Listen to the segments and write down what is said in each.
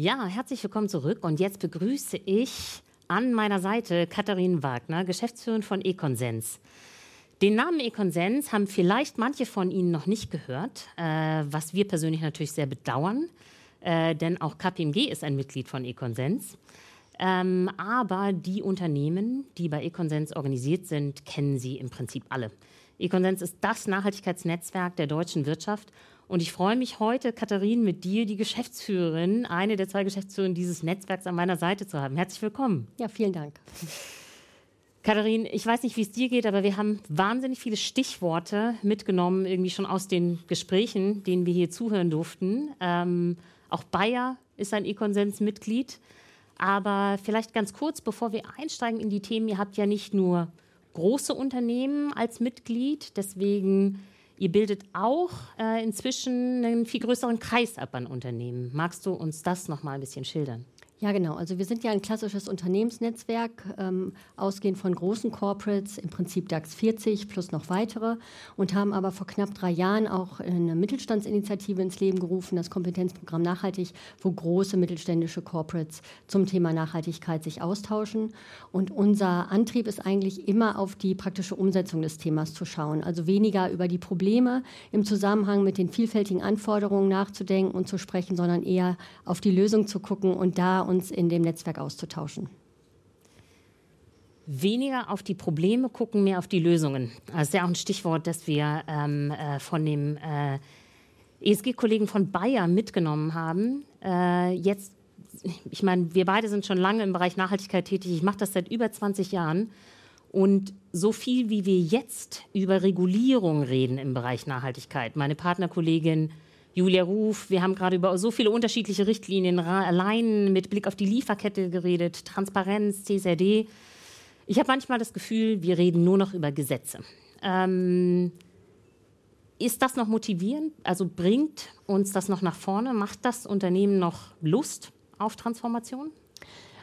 Ja, herzlich willkommen zurück. Und jetzt begrüße ich an meiner Seite Katharin Wagner, Geschäftsführerin von Econsens. Den Namen Econsens haben vielleicht manche von Ihnen noch nicht gehört, äh, was wir persönlich natürlich sehr bedauern, äh, denn auch KPMG ist ein Mitglied von Econsens. Ähm, aber die Unternehmen, die bei Econsens organisiert sind, kennen Sie im Prinzip alle. Econsens ist das Nachhaltigkeitsnetzwerk der deutschen Wirtschaft und ich freue mich heute, Katharin, mit dir, die Geschäftsführerin, eine der zwei Geschäftsführerinnen dieses Netzwerks an meiner Seite zu haben. Herzlich willkommen. Ja, vielen Dank. Katharin, ich weiß nicht, wie es dir geht, aber wir haben wahnsinnig viele Stichworte mitgenommen, irgendwie schon aus den Gesprächen, denen wir hier zuhören durften. Ähm, auch Bayer ist ein E-Konsens-Mitglied. Aber vielleicht ganz kurz, bevor wir einsteigen in die Themen, ihr habt ja nicht nur große Unternehmen als Mitglied, deswegen Ihr bildet auch äh, inzwischen einen viel größeren Kreis ab an Unternehmen. Magst du uns das noch mal ein bisschen schildern? Ja, genau. Also wir sind ja ein klassisches Unternehmensnetzwerk, ähm, ausgehend von großen Corporates, im Prinzip DAX 40 plus noch weitere und haben aber vor knapp drei Jahren auch eine Mittelstandsinitiative ins Leben gerufen, das Kompetenzprogramm Nachhaltig, wo große mittelständische Corporates zum Thema Nachhaltigkeit sich austauschen. Und unser Antrieb ist eigentlich immer auf die praktische Umsetzung des Themas zu schauen. Also weniger über die Probleme im Zusammenhang mit den vielfältigen Anforderungen nachzudenken und zu sprechen, sondern eher auf die Lösung zu gucken und da uns in dem Netzwerk auszutauschen. Weniger auf die Probleme gucken, mehr auf die Lösungen. Das ist ja auch ein Stichwort, das wir ähm, äh, von dem äh, ESG-Kollegen von Bayer mitgenommen haben. Äh, jetzt, ich meine, wir beide sind schon lange im Bereich Nachhaltigkeit tätig. Ich mache das seit über 20 Jahren. Und so viel, wie wir jetzt über Regulierung reden im Bereich Nachhaltigkeit, meine Partnerkollegin Julia Ruf, wir haben gerade über so viele unterschiedliche Richtlinien allein mit Blick auf die Lieferkette geredet, Transparenz, CSRD. Ich habe manchmal das Gefühl, wir reden nur noch über Gesetze. Ähm, ist das noch motivierend? Also bringt uns das noch nach vorne? Macht das Unternehmen noch Lust auf Transformation?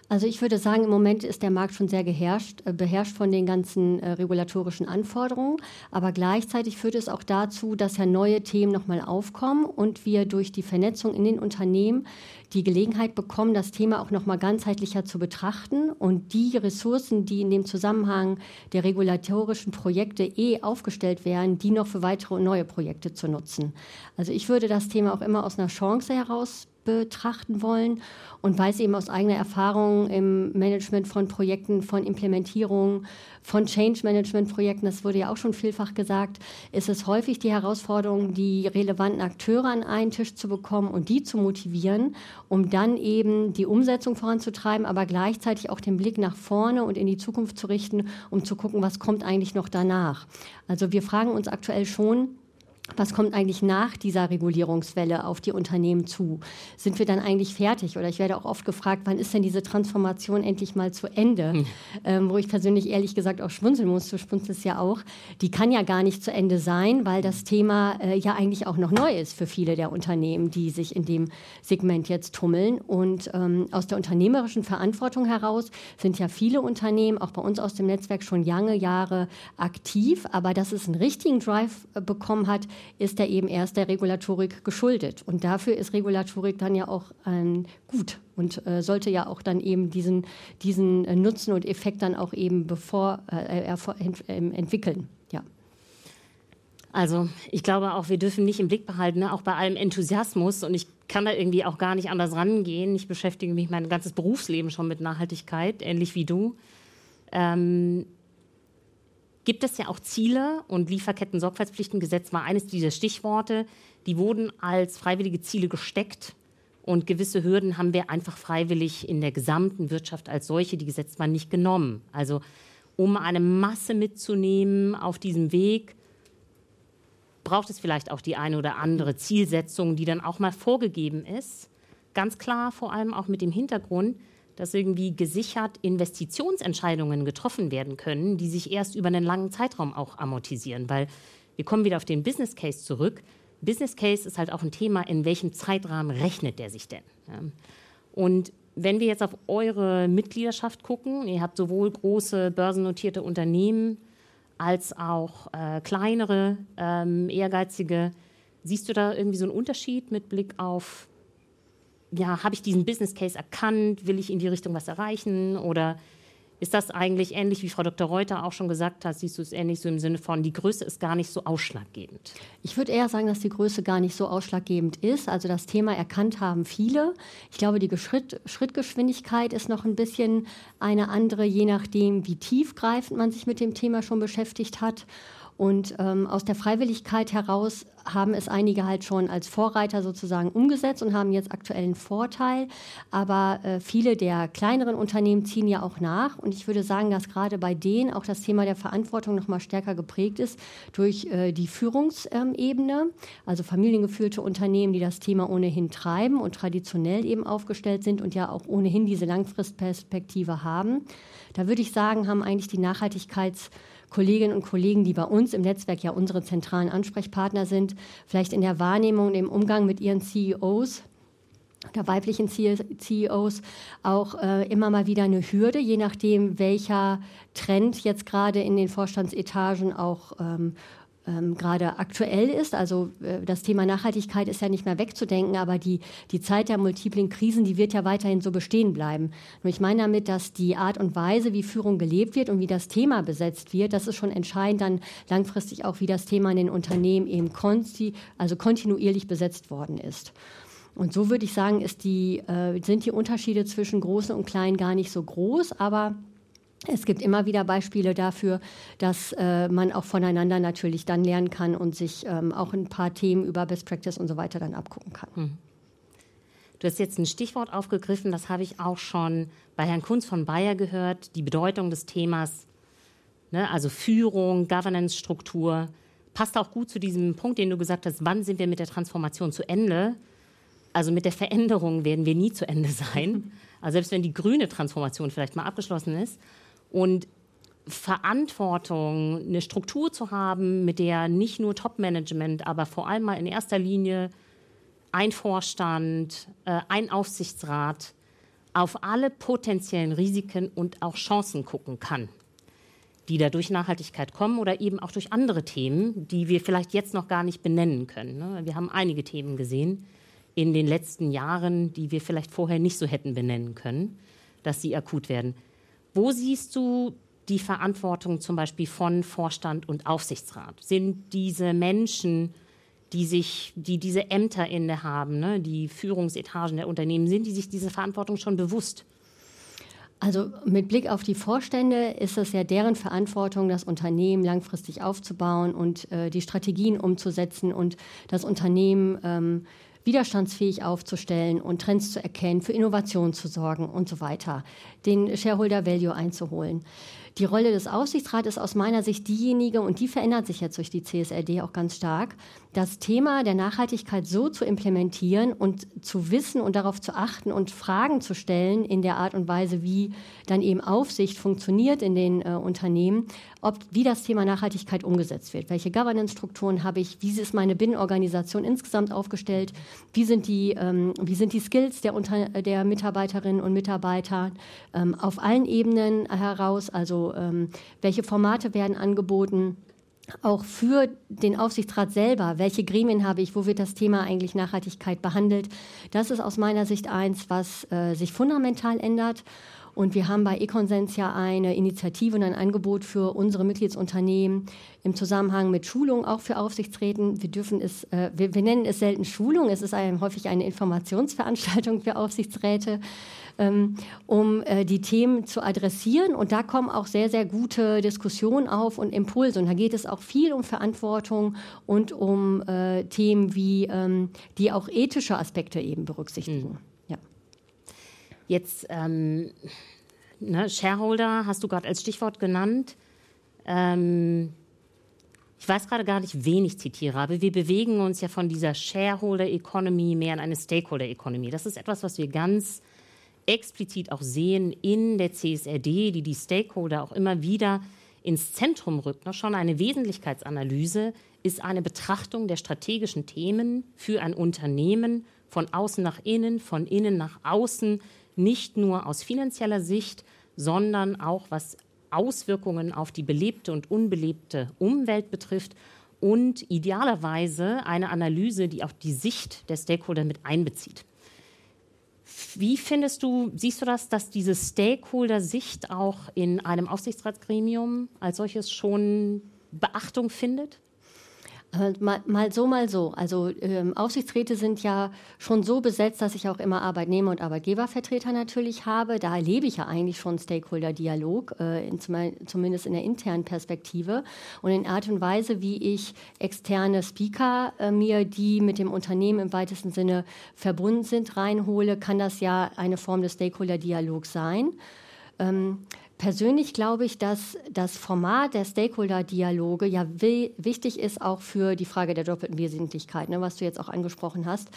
Also ich würde sagen, im Moment ist der Markt schon sehr geherrscht, äh, beherrscht von den ganzen äh, regulatorischen Anforderungen. Aber gleichzeitig führt es auch dazu, dass ja neue Themen nochmal aufkommen und wir durch die Vernetzung in den Unternehmen die Gelegenheit bekommen, das Thema auch nochmal ganzheitlicher zu betrachten und die Ressourcen, die in dem Zusammenhang der regulatorischen Projekte eh aufgestellt werden, die noch für weitere und neue Projekte zu nutzen. Also ich würde das Thema auch immer aus einer Chance heraus betrachten wollen und weiß eben aus eigener Erfahrung im Management von Projekten, von Implementierung, von Change-Management-Projekten, das wurde ja auch schon vielfach gesagt, ist es häufig die Herausforderung, die relevanten Akteure an einen Tisch zu bekommen und die zu motivieren, um dann eben die Umsetzung voranzutreiben, aber gleichzeitig auch den Blick nach vorne und in die Zukunft zu richten, um zu gucken, was kommt eigentlich noch danach. Also wir fragen uns aktuell schon, was kommt eigentlich nach dieser Regulierungswelle auf die Unternehmen zu? Sind wir dann eigentlich fertig? Oder ich werde auch oft gefragt, wann ist denn diese Transformation endlich mal zu Ende? Hm. Ähm, wo ich persönlich ehrlich gesagt auch schmunzeln muss, du schmunzelst ja auch. Die kann ja gar nicht zu Ende sein, weil das Thema äh, ja eigentlich auch noch neu ist für viele der Unternehmen, die sich in dem Segment jetzt tummeln. Und ähm, aus der unternehmerischen Verantwortung heraus sind ja viele Unternehmen, auch bei uns aus dem Netzwerk, schon lange Jahre aktiv. Aber dass es einen richtigen Drive äh, bekommen hat, ist er eben erst der Regulatorik geschuldet. Und dafür ist Regulatorik dann ja auch ähm, gut und äh, sollte ja auch dann eben diesen, diesen äh, Nutzen und Effekt dann auch eben bevor äh, ent, ähm, entwickeln. Ja. Also ich glaube auch, wir dürfen nicht im Blick behalten, ne? auch bei allem Enthusiasmus und ich kann da irgendwie auch gar nicht anders rangehen. Ich beschäftige mich mein ganzes Berufsleben schon mit Nachhaltigkeit, ähnlich wie du. Ähm, gibt es ja auch Ziele und Lieferketten-Sorgfaltspflichtengesetz war eines dieser Stichworte. Die wurden als freiwillige Ziele gesteckt und gewisse Hürden haben wir einfach freiwillig in der gesamten Wirtschaft als solche, die gesetzt waren, nicht genommen. Also um eine Masse mitzunehmen auf diesem Weg, braucht es vielleicht auch die eine oder andere Zielsetzung, die dann auch mal vorgegeben ist. Ganz klar, vor allem auch mit dem Hintergrund, dass irgendwie gesichert Investitionsentscheidungen getroffen werden können, die sich erst über einen langen Zeitraum auch amortisieren. Weil wir kommen wieder auf den Business Case zurück. Business Case ist halt auch ein Thema, in welchem Zeitrahmen rechnet der sich denn? Und wenn wir jetzt auf eure Mitgliedschaft gucken, ihr habt sowohl große börsennotierte Unternehmen als auch äh, kleinere, ähm, ehrgeizige, siehst du da irgendwie so einen Unterschied mit Blick auf ja, habe ich diesen Business Case erkannt? Will ich in die Richtung was erreichen? Oder ist das eigentlich ähnlich, wie Frau Dr. Reuter auch schon gesagt hat, siehst du es ähnlich so im Sinne von, die Größe ist gar nicht so ausschlaggebend? Ich würde eher sagen, dass die Größe gar nicht so ausschlaggebend ist. Also das Thema erkannt haben viele. Ich glaube, die Schritt, Schrittgeschwindigkeit ist noch ein bisschen eine andere, je nachdem, wie tiefgreifend man sich mit dem Thema schon beschäftigt hat. Und ähm, aus der Freiwilligkeit heraus haben es einige halt schon als Vorreiter sozusagen umgesetzt und haben jetzt aktuellen Vorteil. Aber äh, viele der kleineren Unternehmen ziehen ja auch nach. Und ich würde sagen, dass gerade bei denen auch das Thema der Verantwortung noch mal stärker geprägt ist durch äh, die Führungsebene, also familiengeführte Unternehmen, die das Thema ohnehin treiben und traditionell eben aufgestellt sind und ja auch ohnehin diese Langfristperspektive haben. Da würde ich sagen, haben eigentlich die Nachhaltigkeits- Kolleginnen und Kollegen, die bei uns im Netzwerk ja unsere zentralen Ansprechpartner sind, vielleicht in der Wahrnehmung, im Umgang mit ihren CEOs der weiblichen CEOs auch äh, immer mal wieder eine Hürde, je nachdem, welcher Trend jetzt gerade in den Vorstandsetagen auch ähm, ähm, gerade aktuell ist. Also äh, das Thema Nachhaltigkeit ist ja nicht mehr wegzudenken, aber die, die Zeit der multiplen Krisen, die wird ja weiterhin so bestehen bleiben. Nur ich meine damit, dass die Art und Weise, wie Führung gelebt wird und wie das Thema besetzt wird, das ist schon entscheidend dann langfristig auch, wie das Thema in den Unternehmen eben konti also kontinuierlich besetzt worden ist. Und so würde ich sagen, die, äh, sind die Unterschiede zwischen Großen und Kleinen gar nicht so groß, aber es gibt immer wieder Beispiele dafür, dass äh, man auch voneinander natürlich dann lernen kann und sich ähm, auch ein paar Themen über Best Practice und so weiter dann abgucken kann. Hm. Du hast jetzt ein Stichwort aufgegriffen, das habe ich auch schon bei Herrn Kunz von Bayer gehört, die Bedeutung des Themas, ne, also Führung, Governance-Struktur. Passt auch gut zu diesem Punkt, den du gesagt hast, wann sind wir mit der Transformation zu Ende? Also mit der Veränderung werden wir nie zu Ende sein. Also selbst wenn die grüne Transformation vielleicht mal abgeschlossen ist. Und Verantwortung, eine Struktur zu haben, mit der nicht nur Top-Management, aber vor allem mal in erster Linie ein Vorstand, äh, ein Aufsichtsrat auf alle potenziellen Risiken und auch Chancen gucken kann, die da durch Nachhaltigkeit kommen oder eben auch durch andere Themen, die wir vielleicht jetzt noch gar nicht benennen können. Ne? Wir haben einige Themen gesehen in den letzten Jahren, die wir vielleicht vorher nicht so hätten benennen können, dass sie akut werden. Wo siehst du die Verantwortung zum Beispiel von Vorstand und Aufsichtsrat? Sind diese Menschen, die sich, die diese Ämter innehaben, ne, die Führungsetagen der Unternehmen, sind die sich diese Verantwortung schon bewusst? Also mit Blick auf die Vorstände ist es ja deren Verantwortung, das Unternehmen langfristig aufzubauen und äh, die Strategien umzusetzen und das Unternehmen ähm, widerstandsfähig aufzustellen und Trends zu erkennen, für Innovation zu sorgen und so weiter, den Shareholder Value einzuholen. Die Rolle des Aufsichtsrats ist aus meiner Sicht diejenige, und die verändert sich jetzt durch die CSRD auch ganz stark, das Thema der Nachhaltigkeit so zu implementieren und zu wissen und darauf zu achten und Fragen zu stellen in der Art und Weise, wie dann eben Aufsicht funktioniert in den äh, Unternehmen, ob, wie das Thema Nachhaltigkeit umgesetzt wird. Welche Governance-Strukturen habe ich? Wie ist meine Binnenorganisation insgesamt aufgestellt? Wie sind die, ähm, wie sind die Skills der, Unter der Mitarbeiterinnen und Mitarbeiter ähm, auf allen Ebenen heraus? Also ähm, welche Formate werden angeboten? auch für den Aufsichtsrat selber, welche Gremien habe ich, wo wird das Thema eigentlich Nachhaltigkeit behandelt. Das ist aus meiner Sicht eins, was äh, sich fundamental ändert. Und wir haben bei Econsens ja eine Initiative und ein Angebot für unsere Mitgliedsunternehmen im Zusammenhang mit Schulung, auch für Aufsichtsräten. Wir dürfen es, äh, wir, wir, nennen es selten Schulung, es ist ein, häufig eine Informationsveranstaltung für Aufsichtsräte ähm, um äh, die Themen zu adressieren. Und da kommen auch sehr, sehr gute Diskussionen auf und Impulse. Und da geht es auch viel um Verantwortung und um äh, Themen wie, ähm, die auch ethische Aspekte eben berücksichtigen. Mhm. Ja. Jetzt ähm, ne, Shareholder hast du gerade als Stichwort genannt. Ähm, ich weiß gerade gar nicht, wen ich zitiere, aber wir bewegen uns ja von dieser Shareholder Economy mehr in eine Stakeholder Economy. Das ist etwas, was wir ganz explizit auch sehen in der CSRD, die die Stakeholder auch immer wieder ins Zentrum rückt. Noch schon eine Wesentlichkeitsanalyse ist eine Betrachtung der strategischen Themen für ein Unternehmen von außen nach innen, von innen nach außen, nicht nur aus finanzieller Sicht, sondern auch was Auswirkungen auf die belebte und unbelebte Umwelt betrifft und idealerweise eine Analyse, die auch die Sicht der Stakeholder mit einbezieht. Wie findest du, siehst du das, dass diese Stakeholder-Sicht auch in einem Aufsichtsratsgremium als solches schon Beachtung findet? Äh, mal, mal, so, mal so. Also ähm, Aufsichtsräte sind ja schon so besetzt, dass ich auch immer Arbeitnehmer- und Arbeitgebervertreter natürlich habe. Da erlebe ich ja eigentlich schon Stakeholder-Dialog, äh, in, zumindest in der internen Perspektive. Und in Art und Weise, wie ich externe Speaker äh, mir, die mit dem Unternehmen im weitesten Sinne verbunden sind, reinhole, kann das ja eine Form des Stakeholder-Dialogs sein. Ähm, Persönlich glaube ich, dass das Format der Stakeholder-Dialoge ja wichtig ist auch für die Frage der doppelten Wesentlichkeit, ne, was du jetzt auch angesprochen hast.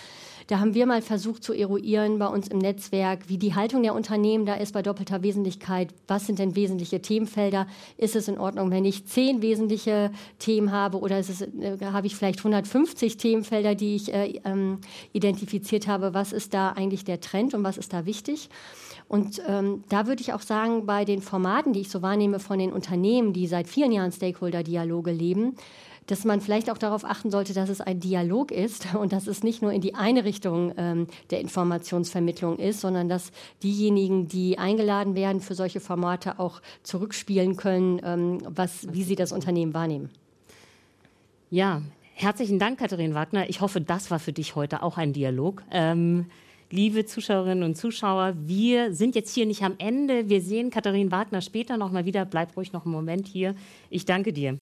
Da haben wir mal versucht zu eruieren bei uns im Netzwerk, wie die Haltung der Unternehmen da ist bei doppelter Wesentlichkeit. Was sind denn wesentliche Themenfelder? Ist es in Ordnung, wenn ich zehn wesentliche Themen habe oder ist es, äh, habe ich vielleicht 150 Themenfelder, die ich äh, ähm, identifiziert habe? Was ist da eigentlich der Trend und was ist da wichtig? Und ähm, da würde ich auch sagen, bei den Formaten, die ich so wahrnehme von den Unternehmen, die seit vielen Jahren Stakeholder-Dialoge leben, dass man vielleicht auch darauf achten sollte, dass es ein Dialog ist und dass es nicht nur in die eine Richtung ähm, der Informationsvermittlung ist, sondern dass diejenigen, die eingeladen werden für solche Formate, auch zurückspielen können, ähm, was, wie sie das Unternehmen wahrnehmen. Ja, herzlichen Dank, Katharin Wagner. Ich hoffe, das war für dich heute auch ein Dialog. Ähm liebe Zuschauerinnen und Zuschauer, wir sind jetzt hier nicht am Ende. Wir sehen Katharin Wagner später noch mal wieder. Bleib ruhig noch einen Moment hier. Ich danke dir.